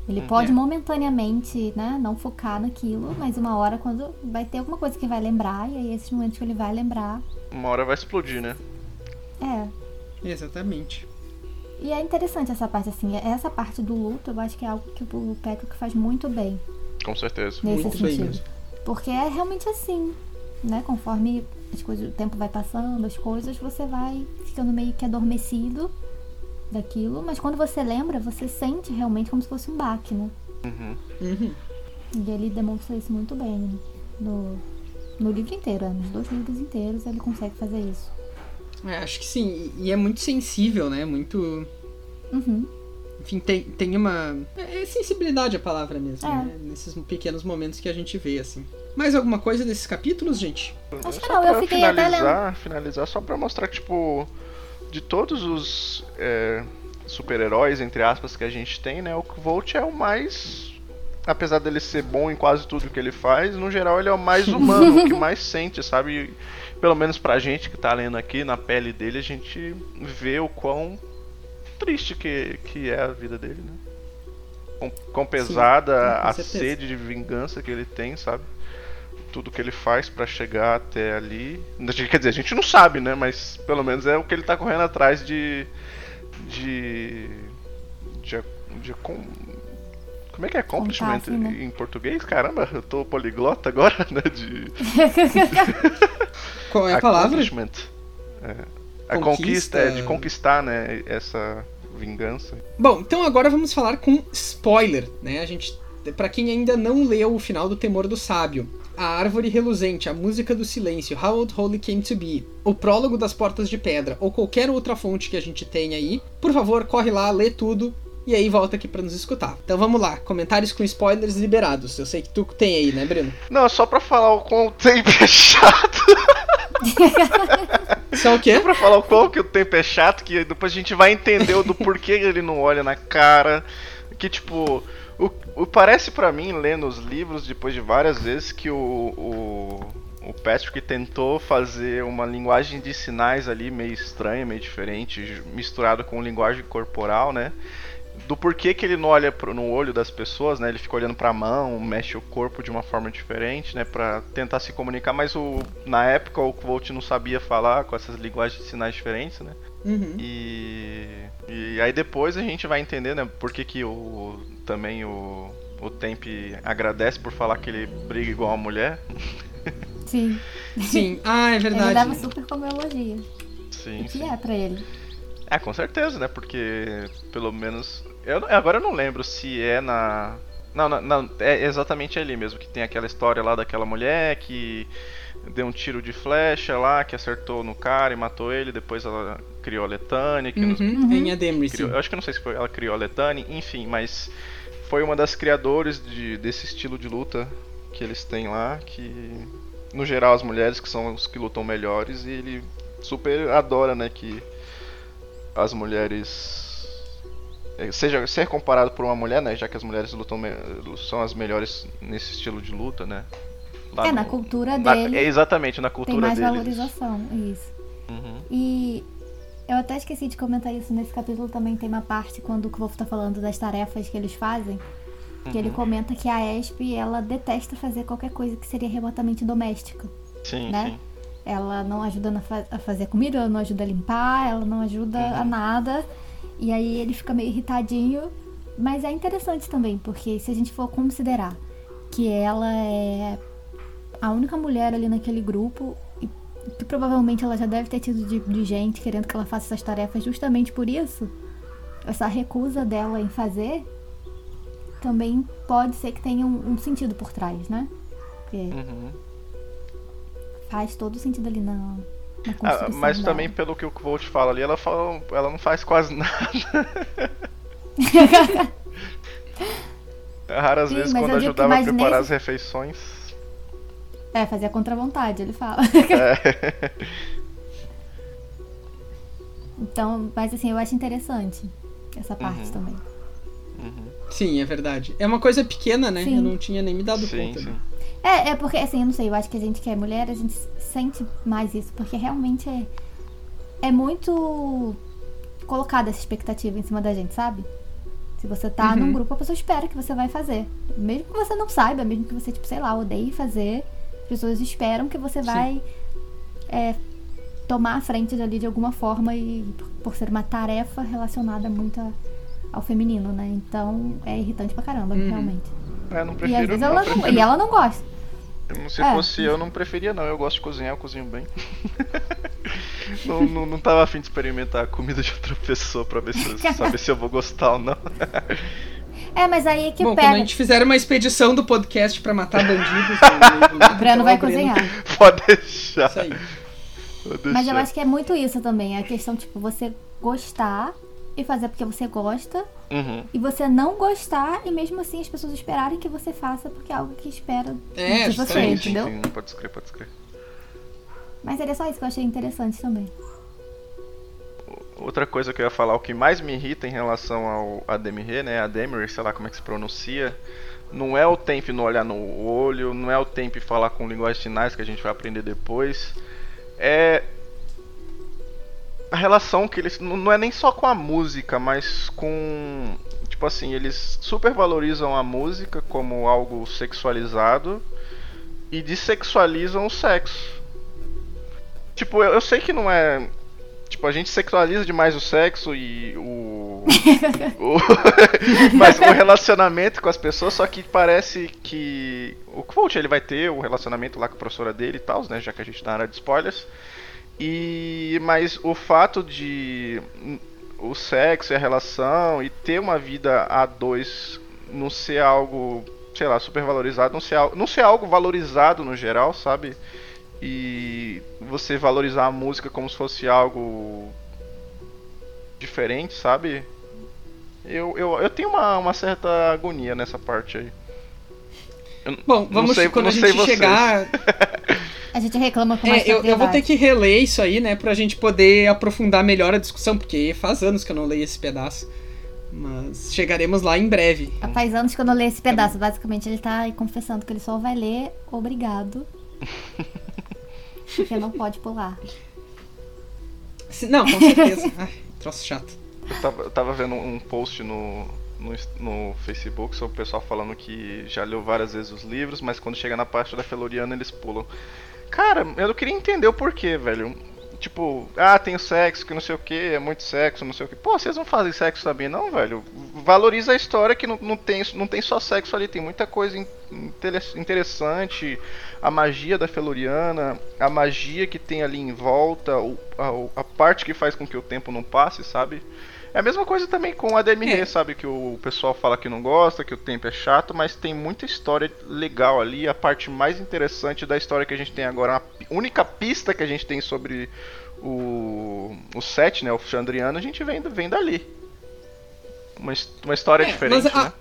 Ele Uhum. pode É. momentaneamente, né, não focar naquilo, mas uma hora quando vai ter alguma coisa que vai lembrar, e aí esses momentos que ele vai lembrar, Uma hora vai explodir, né? é. Exatamente. E é interessante essa parte, assim, essa parte do luto, eu acho que é algo que o Patrick faz muito bem Com certeza. nesse Muito bem sentido. mesmo. Porque é realmente assim, né? Conforme as coisas, o tempo vai passando, as coisas, você vai ficando meio que adormecido daquilo, mas quando você lembra, você sente realmente como se fosse um baque, né? Uhum. Uhum. E ele demonstra isso muito bem no, no livro inteiro, né? nos dois livros inteiros ele consegue fazer isso. É, acho que sim. E é muito sensível, né? Muito. Uhum. enfim, tem, tem uma. É, é sensibilidade a palavra mesmo, É. né? Nesses pequenos momentos que a gente vê, assim. Mais alguma coisa desses capítulos, gente? Acho que não, eu fiquei até finalizar, finalizar só pra mostrar que, tipo, de todos os é, super-heróis, entre aspas, que a gente tem, né, o Volt é o mais. Apesar dele ser bom em quase tudo que ele faz, no geral ele é o mais humano, o que mais sente, sabe? Pelo menos pra gente que tá lendo aqui, na pele dele, a gente vê o quão triste que, que é a vida dele, né? Quão, quão pesada com a sede de vingança que ele tem, sabe? tudo que ele faz pra chegar até ali. Quer dizer, a gente não sabe, né? Mas pelo menos é o que ele tá correndo atrás de. de. de. de com- como é que é accomplishment né? em português? Caramba, eu tô poliglota agora, né? De. Qual é a palavra? accomplishment. É. A Conquista. conquista é de conquistar, né? Essa vingança. Bom, então agora vamos falar com spoiler, né? A gente, para quem ainda não leu o final do Temor do Sábio, a árvore reluzente, a música do silêncio, How Old Holy Came to Be, o prólogo das Portas de Pedra ou qualquer outra fonte que a gente tenha aí, por favor, corre lá, lê tudo e aí volta aqui pra nos escutar. Então vamos lá, comentários com spoilers liberados. Eu sei que tu tem aí, né, Breno? Não, só pra falar o quão tempo é chato. Só o quê? Só pra falar o qual que o tempo é chato, que depois a gente vai entender do porquê ele não olha na cara. Que tipo, o, o- parece pra mim, lendo os livros depois de várias vezes, que o, o, o Patrick tentou fazer uma linguagem de sinais ali meio estranha, meio diferente, misturado com linguagem corporal, né? Do porquê que ele não olha pro, no olho das pessoas, né? Ele fica olhando pra mão, mexe o corpo de uma forma diferente, né? Pra tentar se comunicar, mas o, na época o Volt não sabia falar com essas linguagens de sinais diferentes, né? Uhum. E, e aí depois a gente vai entender, né, por que, que o, também o, o Temp agradece por falar que ele briga igual uma mulher. Sim. Sim, ah, é Ele verdade. leva super como elogio. Sim, O que sim. é pra ele? É, com certeza, né? Porque pelo menos. Eu, agora eu não lembro se é na. Não, não, não, é exatamente ali mesmo, que tem aquela história lá daquela mulher que deu um tiro de flecha lá, que acertou no cara e matou ele, depois ela criou a que não- Uhum, Em Ademri, sim. criou- eu acho que não sei se foi ela criou a Letane, enfim, mas foi uma das criadores de, desse estilo de luta que eles têm lá, que no geral as mulheres que são os que lutam melhores e ele super adora, né, que as mulheres seja ser comparado por uma mulher, né, já que as mulheres lutam são as melhores nesse estilo de luta, né? Lá é, na no- cultura na- dele é exatamente na tem cultura mais dele. valorização. Isso. Uhum. E eu até esqueci de comentar isso nesse capítulo também tem uma parte quando o Kvolf tá falando das tarefas que eles fazem. Que Uhum. ele comenta que a Esp, ela detesta fazer qualquer coisa que seria remotamente doméstica. Sim, né? sim. Ela não ajuda na a fazer comida, ela não ajuda a limpar, ela não ajuda a Uhum. nada. E aí ele fica meio irritadinho. Mas é interessante também, porque se a gente for considerar que ela é a única mulher ali naquele grupo, e que provavelmente ela já deve ter tido de, de gente querendo que ela faça essas tarefas justamente por isso, essa recusa dela em fazer também pode ser que tenha um, um sentido por trás, né? Porque Uhum. faz todo sentido ali na, na Ah, mas dela. também pelo que o Volt fala ali, ela fala, ela não faz quase nada. Raras Sim, vezes quando ajudava a preparar nesse- as refeições. É, fazer contra a vontade, ele fala. É. Então, mas assim, eu acho interessante essa parte Uhum. também. Uhum. Sim, é verdade. É uma coisa pequena, né? Sim. Eu não tinha nem me dado Sim, conta. sim. né? É, é porque, assim, eu não sei, eu acho que a gente que é mulher, a gente sente mais isso, porque realmente é, é muito colocada essa expectativa em cima da gente, sabe? Se você tá Uhum. num grupo, a pessoa espera que você vai fazer. Mesmo que você não saiba, mesmo que você, tipo, sei lá, odeie fazer, as pessoas esperam que você Sim. vai é, tomar a frente dali de alguma forma e por- ser uma tarefa relacionada muito a- ao feminino, né? Então é irritante pra caramba, Uhum. realmente. É, não E às prefiro, vezes não, ela não, prefiro- e ela não gosta. Se É. fosse eu, não preferia não. Eu gosto de cozinhar, eu cozinho bem. não, não, não tava afim de experimentar a comida de outra pessoa pra ver se, saber se eu vou gostar ou não. É, mas aí é que Bom, pega. quando a gente fizer uma expedição do podcast pra matar bandidos, O Breno vai cozinhar. Pode deixar. Isso aí. Pode Mas eu deixar. acho que é muito isso também. A questão, tipo, você gostar e fazer porque você gosta. Uhum. E você não gostar e mesmo assim as pessoas esperarem que você faça porque é algo que espera É, de você, entendeu? sim, sim, pode escrever, pode escrever. Mas era só isso que eu achei interessante também. Outra coisa que eu ia falar, o que mais me irrita em relação ao Ademir, né, Ademir, sei lá como é que se pronuncia, não é o tempo no olhar no olho, não é o tempo falar com linguagens sinais que a gente vai aprender depois, é a relação que eles não é nem só com a música, mas com tipo assim, eles supervalorizam a música como algo sexualizado e dessexualizam o sexo. Tipo, eu, eu sei que não é Tipo, a gente sexualiza demais o sexo e o. o- mas o relacionamento com as pessoas, só que parece que. O coach ele vai ter o relacionamento lá com a professora dele e tal, né? Já que a gente tá na área de spoilers. E. Mas o fato de. O sexo e a relação e ter uma vida a dois não ser algo, sei lá, super valorizado, não ser, não ser algo valorizado no geral, sabe? e você valorizar a música como se fosse algo diferente, sabe? Eu, eu, eu tenho uma, uma certa agonia nessa parte aí. Eu Bom, vamos sei- quando a gente chegar. A gente reclama com mais É, eu, eu vou ter que reler isso aí, né, pra gente poder aprofundar melhor a discussão, porque faz anos que eu não leio esse pedaço. Mas chegaremos lá em breve. Faz anos que eu não leio esse pedaço. Basicamente, ele tá aí confessando que ele só vai ler obrigado. Porque não pode pular. Se- Não, com certeza. Ai, troço chato. Eu tava, eu tava vendo um post no, no, no Facebook sobre o pessoal falando que já leu várias vezes os livros, mas quando chega na parte da Feloriana eles pulam. Cara, eu não queria entender o porquê, velho. Tipo, ah, tem sexo, que não sei o que, é muito sexo, não sei o que. Pô, vocês não fazem sexo também, não, velho? Valoriza a história que não, não, tem, não tem só sexo ali, tem muita coisa interessante. A magia da Feloriana, a magia que tem ali em volta, a, a parte que faz com que o tempo não passe, sabe? É a mesma coisa também com a DMR, É. sabe? Que o pessoal fala que não gosta, que o tempo é chato, mas tem muita história legal ali. A parte mais interessante da história que a gente tem agora, a única pista que a gente tem sobre o, o set, né? O Chandriano, a gente vem, vem dali. Uma, uma história É, diferente, a- né?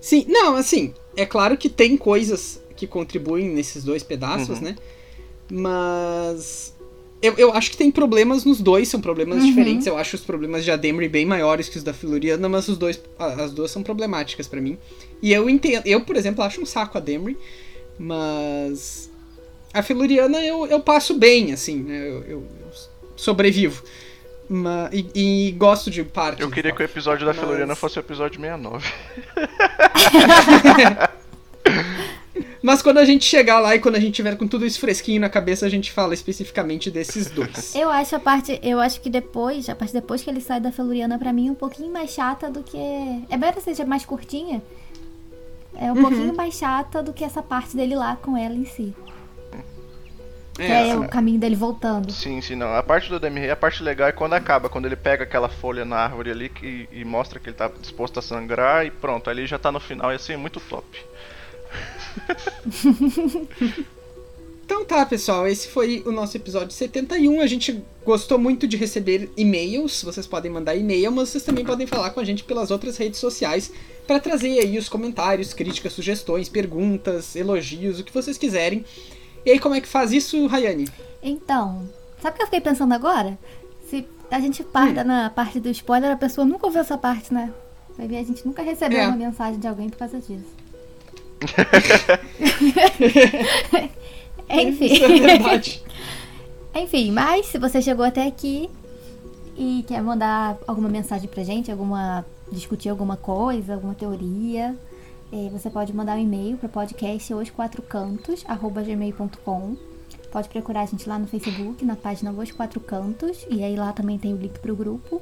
Sim, não, assim, é claro que tem coisas que contribuem nesses dois pedaços, Uhum. né? Mas. Eu, eu acho que tem problemas nos dois, são problemas Uhum. diferentes. Eu acho os problemas de Ademri bem maiores que os da Filuriana, mas os dois, as duas são problemáticas pra mim. E eu entendo, eu, por exemplo, acho um saco a Demry, mas. A Filuriana eu, eu passo bem, assim, né? Eu, eu- eu sobrevivo. Ma- e, e gosto de parte. Eu queria que o episódio da Mas- fosse o episódio 69. Mas quando a gente chegar lá e quando a gente tiver com tudo isso fresquinho na cabeça, a gente fala especificamente desses dois. Eu acho a parte. Eu acho que depois, a parte depois que ele sai da Feluriana, pra mim, é um pouquinho mais chata do que. É melhor que seja mais curtinha. É um Uhum. pouquinho mais chata do que essa parte dele lá com ela em si. Que É, é o caminho dele voltando. Sim, sim, não. A parte do DMR, a parte legal é quando acaba, quando ele pega aquela folha na árvore ali que, e mostra que ele tá disposto a sangrar e pronto, ali já tá no final e assim, muito top. Então tá, pessoal, esse foi o nosso episódio 71. A gente gostou muito de receber e-mails. Vocês podem mandar e-mail, mas vocês também podem falar com a gente pelas outras redes sociais para trazer aí os comentários, críticas, sugestões, perguntas, elogios, o que vocês quiserem. E aí, como é que faz isso, Rayane? Então, sabe o que eu fiquei pensando agora? Se a gente parta na parte do spoiler, a pessoa nunca ouviu essa parte, né? Vai ver, a gente nunca recebeu É. uma mensagem de alguém por causa disso. Enfim. É. Enfim, mas se você chegou até aqui e quer mandar alguma mensagem pra gente, alguma discutir alguma coisa, alguma teoria, eh, você pode mandar um e-mail para podcast os quatro cantos gmail.com. Pode procurar a gente lá no Facebook, na página Os Quatro Cantos, e aí lá também tem o link pro grupo.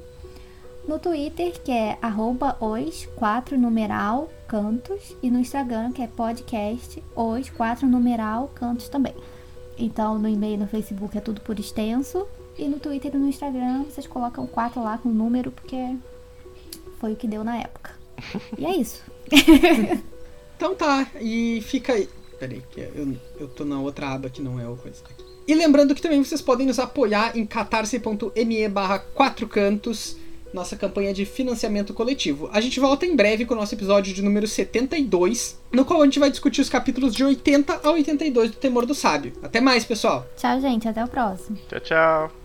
No Twitter, que é arroba os quatro numeral cantos, e no Instagram, que é podcast os quatro numeral cantos também. Então, no e-mail no Facebook é tudo por extenso. E no Twitter e no Instagram vocês colocam 4 lá com número, porque foi o que deu na época. E é isso. Então tá, e fica aí. Peraí, que eu, eu tô na outra aba que não é o coisa aqui. E lembrando que também vocês podem nos apoiar em catarse.me barra 4 cantos. Nossa campanha de financiamento coletivo. A gente volta em breve com o nosso episódio de número 72, no qual a gente vai discutir os capítulos de 80 a 82 do Temor do Sábio. Até mais, pessoal! Tchau, gente. Até o próximo. Tchau, tchau.